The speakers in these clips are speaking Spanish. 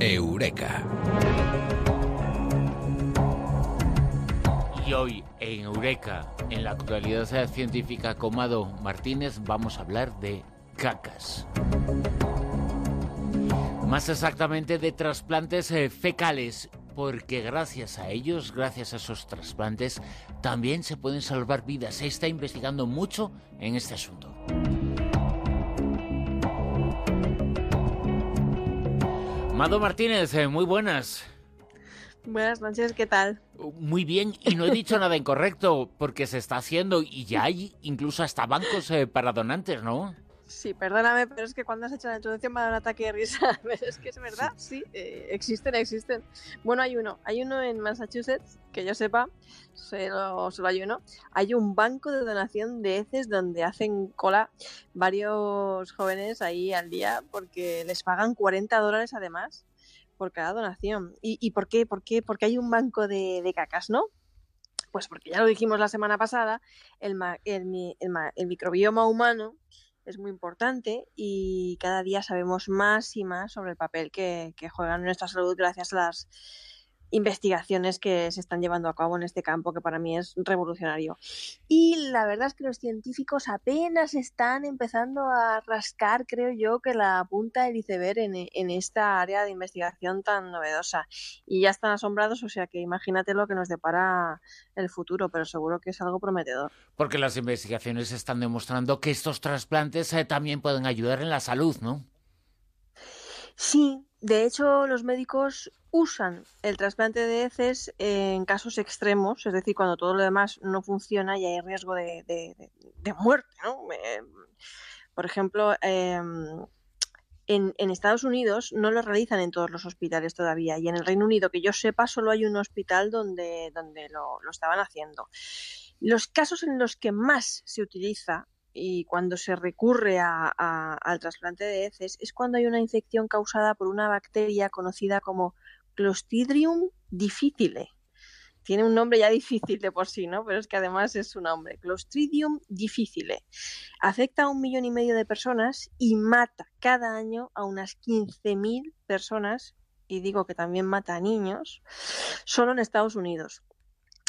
Eureka. Y hoy en Eureka, en la actualidad científica Comado Martínez, vamos a hablar de cacas. Más exactamente de trasplantes eh, fecales, porque gracias a ellos, gracias a esos trasplantes, también se pueden salvar vidas. Se está investigando mucho en este asunto. Mado Martínez, eh, muy buenas. Buenas noches, ¿qué tal? Muy bien, y no he dicho nada incorrecto, porque se está haciendo y ya hay incluso hasta bancos eh, para donantes, ¿no? Sí, perdóname, pero es que cuando has hecho la introducción me ha dado un ataque de risa. es que es verdad, sí, eh, existen, existen. Bueno, hay uno, hay uno en Massachusetts, que yo sepa, solo, solo hay uno. Hay un banco de donación de heces donde hacen cola varios jóvenes ahí al día porque les pagan 40 dólares además por cada donación. ¿Y, por qué? ¿Por qué? Porque hay un banco de, de cacas, ¿no? Pues porque ya lo dijimos la semana pasada, el, el, el microbioma humano es muy importante y cada día sabemos más y más sobre el papel que, que juegan en nuestra salud gracias a las investigaciones que se están llevando a cabo en este campo que para mí es revolucionario. Y la verdad es que los científicos apenas están empezando a rascar, creo yo, que la punta del iceberg en, en esta área de investigación tan novedosa. Y ya están asombrados, o sea que imagínate lo que nos depara el futuro, pero seguro que es algo prometedor. Porque las investigaciones están demostrando que estos trasplantes eh, también pueden ayudar en la salud, ¿no? Sí, de hecho, los médicos usan el trasplante de heces en casos extremos, es decir, cuando todo lo demás no funciona y hay riesgo de, muerte. por ejemplo, em, en, Estados Unidos no lo realizan en todos los hospitales todavía y en el Reino Unido, que yo sepa, solo hay un hospital donde, donde lo, lo estaban haciendo. Los casos en los que más se utiliza y cuando se recurre al trasplante de heces es cuando hay una infección causada por una bacteria conocida como Clostridium difficile. Tiene un nombre ya difícil de por sí, ¿no? Pero es que además es su nombre, Clostridium difficile. Afecta a un millón y medio de personas y mata cada año a unas 15.000 personas, y digo que también mata a niños, solo en Estados Unidos.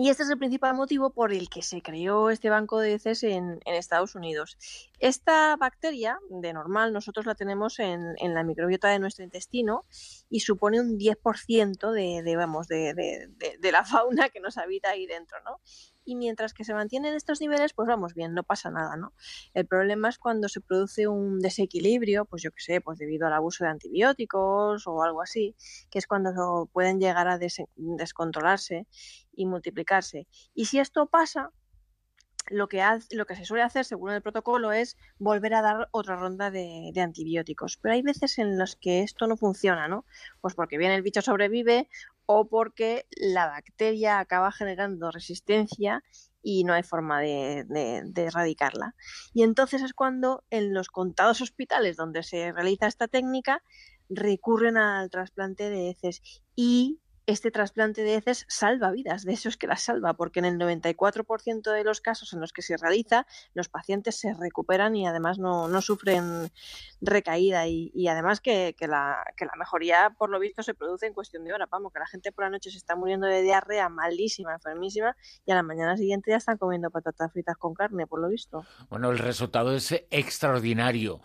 Y este es el principal motivo por el que se creó este banco de heces en, Estados Unidos. Esta bacteria, de normal, nosotros la tenemos en, la microbiota de nuestro intestino y supone un 10% de, de, vamos, de, de, la fauna que nos habita ahí dentro, ¿no? Y mientras que se mantienen estos niveles, pues vamos bien, no pasa nada, ¿no? El problema es cuando se produce un desequilibrio, pues yo qué sé, pues debido al abuso de antibióticos o algo así, que es cuando pueden llegar a descontrolarse y multiplicarse. Y si esto pasa, lo que, lo que se suele hacer, según el protocolo, es volver a dar otra ronda de, de, antibióticos. Pero hay veces en las que esto no funciona, ¿no? Pues porque bien el bicho sobrevive o porque la bacteria acaba generando resistencia y no hay forma de, erradicarla. Y entonces es cuando en los contados hospitales donde se realiza esta técnica recurren al trasplante de heces y este trasplante de heces salva vidas, de eso es que las salva, porque en el 94% de los casos en los que se realiza, los pacientes se recuperan y además no, sufren recaída y, además que, la, mejoría, por lo visto, se produce en cuestión de hora. Vamos, que la gente por la noche se está muriendo de diarrea malísima, enfermísima, y a la mañana siguiente ya están comiendo patatas fritas con carne, por lo visto. Bueno, el resultado es extraordinario.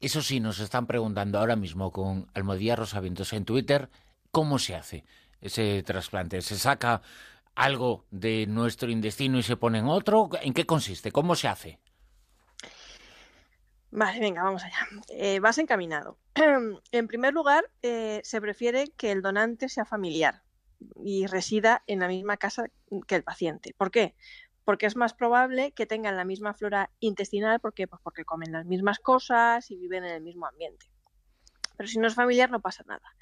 Eso sí, nos están preguntando ahora mismo con Almodía Rosavientos en Twitter ¿Cómo se hace ese trasplante? ¿Se saca algo de nuestro intestino y se pone en otro? ¿En qué consiste? ¿Cómo se hace? Vale, venga, vamos allá. Eh, vas encaminado. en primer lugar, eh, se prefiere que el donante sea familiar y resida en la misma casa que el paciente. ¿Por qué? Porque es más probable que tengan la misma flora intestinal, ¿por qué? Pues porque comen las mismas cosas y viven en el mismo ambiente. Pero si no es familiar, no pasa nada.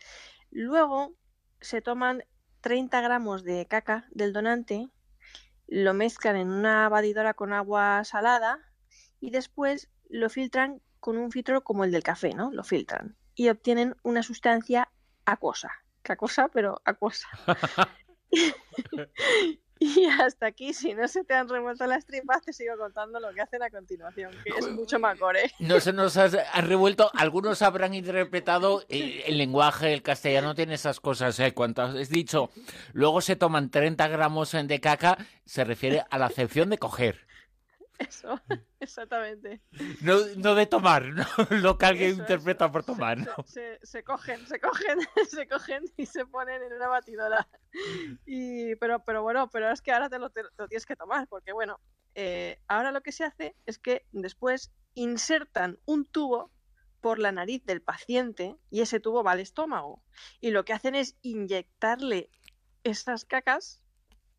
Luego se toman 30 gramos de caca del donante, lo mezclan en una batidora con agua salada y después lo filtran con un filtro como el del café, ¿no? Lo filtran y obtienen una sustancia acuosa. Cacosa, pero acuosa. Y hasta aquí, si no se te han revuelto las tripas, te sigo contando lo que hacen a continuación, que es mucho más core. No se nos ha revuelto. Algunos habrán interpretado eh, el, lenguaje, el castellano tiene esas cosas. ¿eh? Cuando has dicho, luego se toman 30 gramos de caca, se refiere a la acepción de coger. Eso, exactamente. No, no de tomar, no lo que alguien interpreta por tomar. Se, se, cogen, se cogen, se cogen y se ponen en una batidora. Y, pero, pero bueno, pero es que ahora te lo, tienes que tomar, porque bueno, eh, ahora lo que se hace es que después insertan un tubo por la nariz del paciente y ese tubo va al estómago. Y lo que hacen es inyectarle esas cacas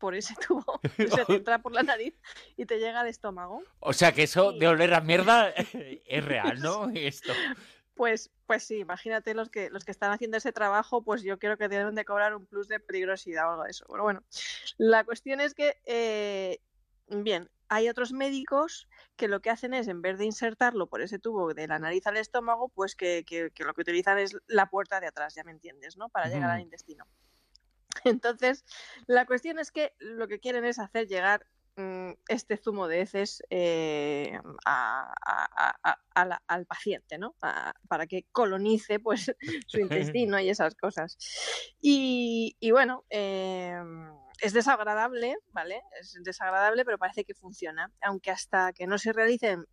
por ese tubo, se te entra por la nariz y te llega al estómago. O sea que eso de oler a mierda es real, ¿no? Esto. Pues, pues sí, imagínate los que, los que están haciendo ese trabajo, pues yo creo que deben de cobrar un plus de peligrosidad o algo de eso. Pero bueno, la cuestión es que, eh, bien, hay otros médicos que lo que hacen es, en vez de insertarlo por ese tubo de la nariz al estómago, pues que, lo que utilizan es la puerta de atrás, ya me entiendes, ¿no? Para llegar al intestino. Entonces, la cuestión es que lo que quieren es hacer llegar mm, este zumo de heces eh, al paciente, ¿no? para que colonice pues su intestino y esas cosas. Y, bueno, em, es desagradable, ¿vale? Es desagradable, pero parece que funciona. Aunque hasta que no se realicen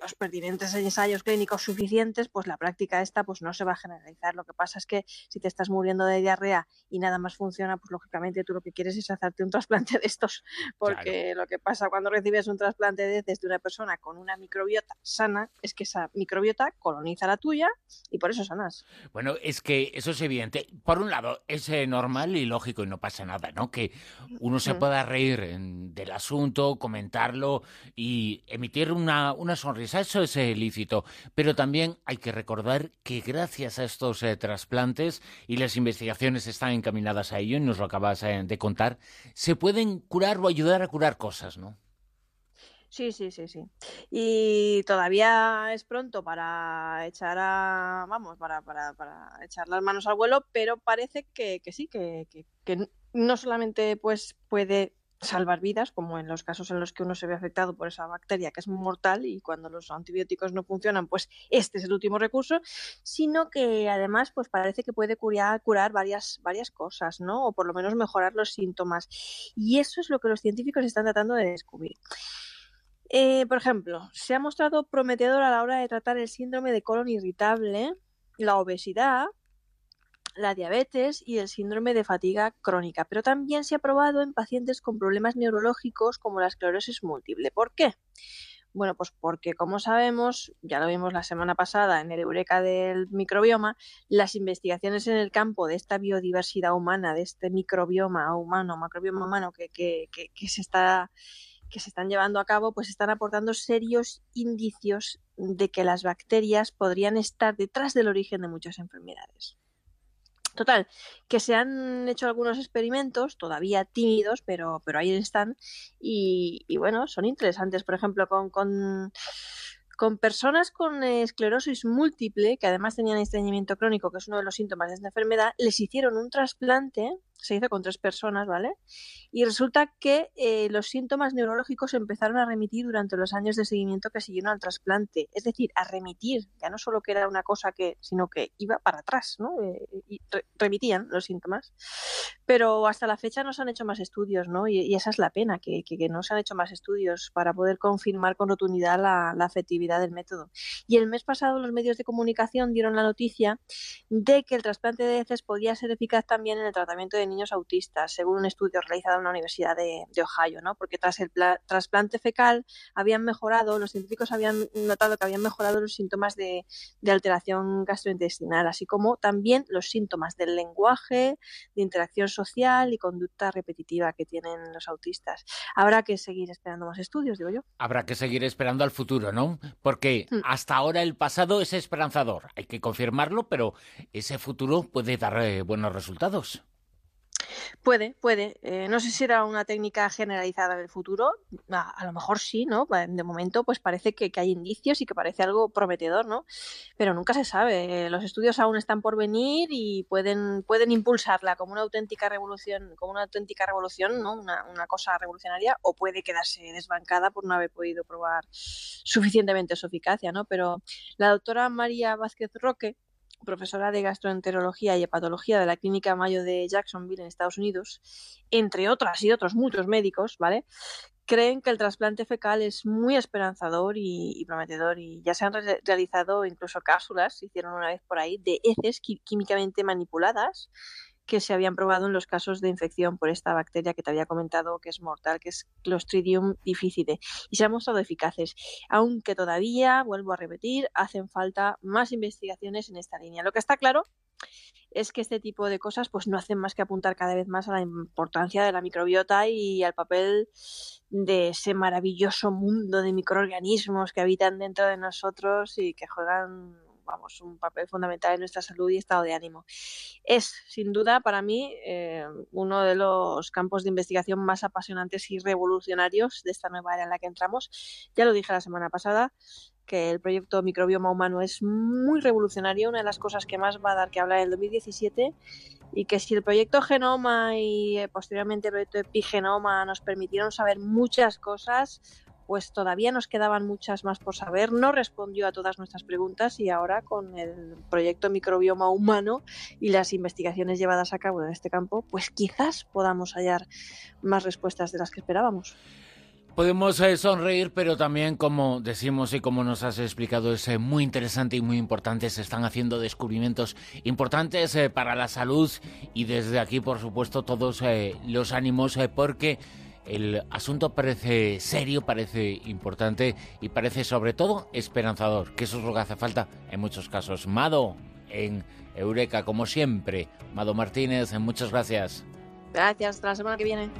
los pertinentes ensayos clínicos suficientes, pues la práctica esta pues no se va a generalizar. Lo que pasa es que si te estás muriendo de diarrea y nada más funciona, pues lógicamente tú lo que quieres es hacerte un trasplante de estos, porque lo que pasa cuando recibes un trasplante de heces de una persona con una microbiota sana es que esa microbiota coloniza la tuya y por eso sanas. Bueno, es que eso es evidente. Por un lado, es eh, normal y lógico y no pasa nada, ¿no? Que uno se pueda reír del asunto, comentarlo y emitir una, una sonrisa eso es ilícito, pero también hay que recordar que gracias a estos eh, trasplantes y las investigaciones están encaminadas a ello, y nos lo acabas eh, de contar, se pueden curar o ayudar a curar cosas, ¿no? Sí, sí, sí, sí. Y todavía es pronto para echar a, vamos, para, para, para echar las manos al vuelo, pero parece que, que sí, que, que, que no solamente pues puede salvar vidas, como en los casos en los que uno se ve afectado por esa bacteria que es mortal y cuando los antibióticos no funcionan, pues este es el último recurso, sino que además pues parece que puede curar, varias, varias cosas, ¿no? O por lo menos mejorar los síntomas. Y eso es lo que los científicos están tratando de descubrir. Eh, por ejemplo, se ha mostrado prometedor a la hora de tratar el síndrome de colon irritable, la obesidad, la diabetes y el síndrome de fatiga crónica, pero también se ha probado en pacientes con problemas neurológicos como la esclerosis múltiple. ¿Por qué? Bueno, pues porque como sabemos, ya lo vimos la semana pasada en el Eureka del microbioma, las investigaciones en el campo de esta biodiversidad humana, de este microbioma humano, macrobioma humano que, que, que se está que se están llevando a cabo, pues están aportando serios indicios de que las bacterias podrían estar detrás del origen de muchas enfermedades. Total, que se han hecho algunos experimentos, todavía tímidos, pero, pero ahí están, y, y bueno, son interesantes. Por ejemplo, con, con con personas con esclerosis múltiple, que además tenían estreñimiento crónico, que es uno de los síntomas de esta enfermedad, les hicieron un trasplante, se hizo con tres personas, ¿vale? Y resulta que eh, los síntomas neurológicos empezaron a remitir durante los años de seguimiento que siguieron al trasplante. Es decir, a remitir, ya no solo que era una cosa que, sino que iba para atrás, ¿no? Eh, y remitían los síntomas. Pero hasta la fecha no se han hecho más estudios, ¿no? Y, esa es la pena, que, no se han hecho más estudios para poder confirmar con rotundidad la, la afectividad del método. Y el mes pasado los medios de comunicación dieron la noticia de que el trasplante de heces podía ser eficaz también en el tratamiento de niños autistas, según un estudio realizado en la Universidad de, Ohio, ¿no? Porque tras el trasplante fecal habían mejorado, los científicos habían notado que habían mejorado los síntomas de, de alteración gastrointestinal, así como también los síntomas del lenguaje, de interacción social y conducta repetitiva que tienen los autistas. Habrá que seguir esperando más estudios, digo yo. Habrá que seguir esperando al futuro, ¿no? porque mm. hasta ahora el pasado es esperanzador. Hay que confirmarlo, pero ese futuro puede dar eh, buenos resultados. Puede, puede. Eh, no sé si era una técnica generalizada en el futuro. A, lo mejor sí, ¿no? De momento, pues parece que, hay indicios y que parece algo prometedor, ¿no? Pero nunca se sabe. Los estudios aún están por venir y pueden, pueden impulsarla como una auténtica revolución, como una auténtica revolución, ¿no? Una, una cosa revolucionaria, o puede quedarse desbancada por no haber podido probar suficientemente su eficacia, ¿no? Pero la doctora María Vázquez Roque profesora de gastroenterología y hepatología de la Clínica Mayo de Jacksonville en Estados Unidos, entre otras y otros muchos médicos, ¿vale? Creen que el trasplante fecal es muy esperanzador y, prometedor y ya se han realizado incluso cápsulas, se hicieron una vez por ahí, de heces químicamente manipuladas que se habían probado en los casos de infección por esta bacteria que te había comentado que es mortal, que es Clostridium difficile, y se han mostrado eficaces, aunque todavía, vuelvo a repetir, hacen falta más investigaciones en esta línea. Lo que está claro es que este tipo de cosas pues no hacen más que apuntar cada vez más a la importancia de la microbiota y al papel de ese maravilloso mundo de microorganismos que habitan dentro de nosotros y que juegan vamos, un papel fundamental en nuestra salud y estado de ánimo. Es, sin duda, para mí, eh, uno de los campos de investigación más apasionantes y revolucionarios de esta nueva era en la que entramos. Ya lo dije la semana pasada, que el proyecto Microbioma Humano es muy revolucionario, una de las cosas que más va a dar que hablar en el 2017 y que si el proyecto Genoma y eh, posteriormente el proyecto Epigenoma nos permitieron saber muchas cosas, pues todavía nos quedaban muchas más por saber. No respondió a todas nuestras preguntas y ahora con el proyecto microbioma humano y las investigaciones llevadas a cabo en este campo, pues quizás podamos hallar más respuestas de las que esperábamos. Podemos eh, sonreír, pero también, como decimos y como nos has explicado, es eh, muy interesante y muy importante. Se están haciendo descubrimientos importantes eh, para la salud y desde aquí, por supuesto, todos los ánimos porque el asunto parece serio, parece importante y parece sobre todo esperanzador, que eso es lo que hace falta en muchos casos. Mado, en Eureka, como siempre. Mado Martínez, muchas gracias. Gracias, hasta la semana que viene.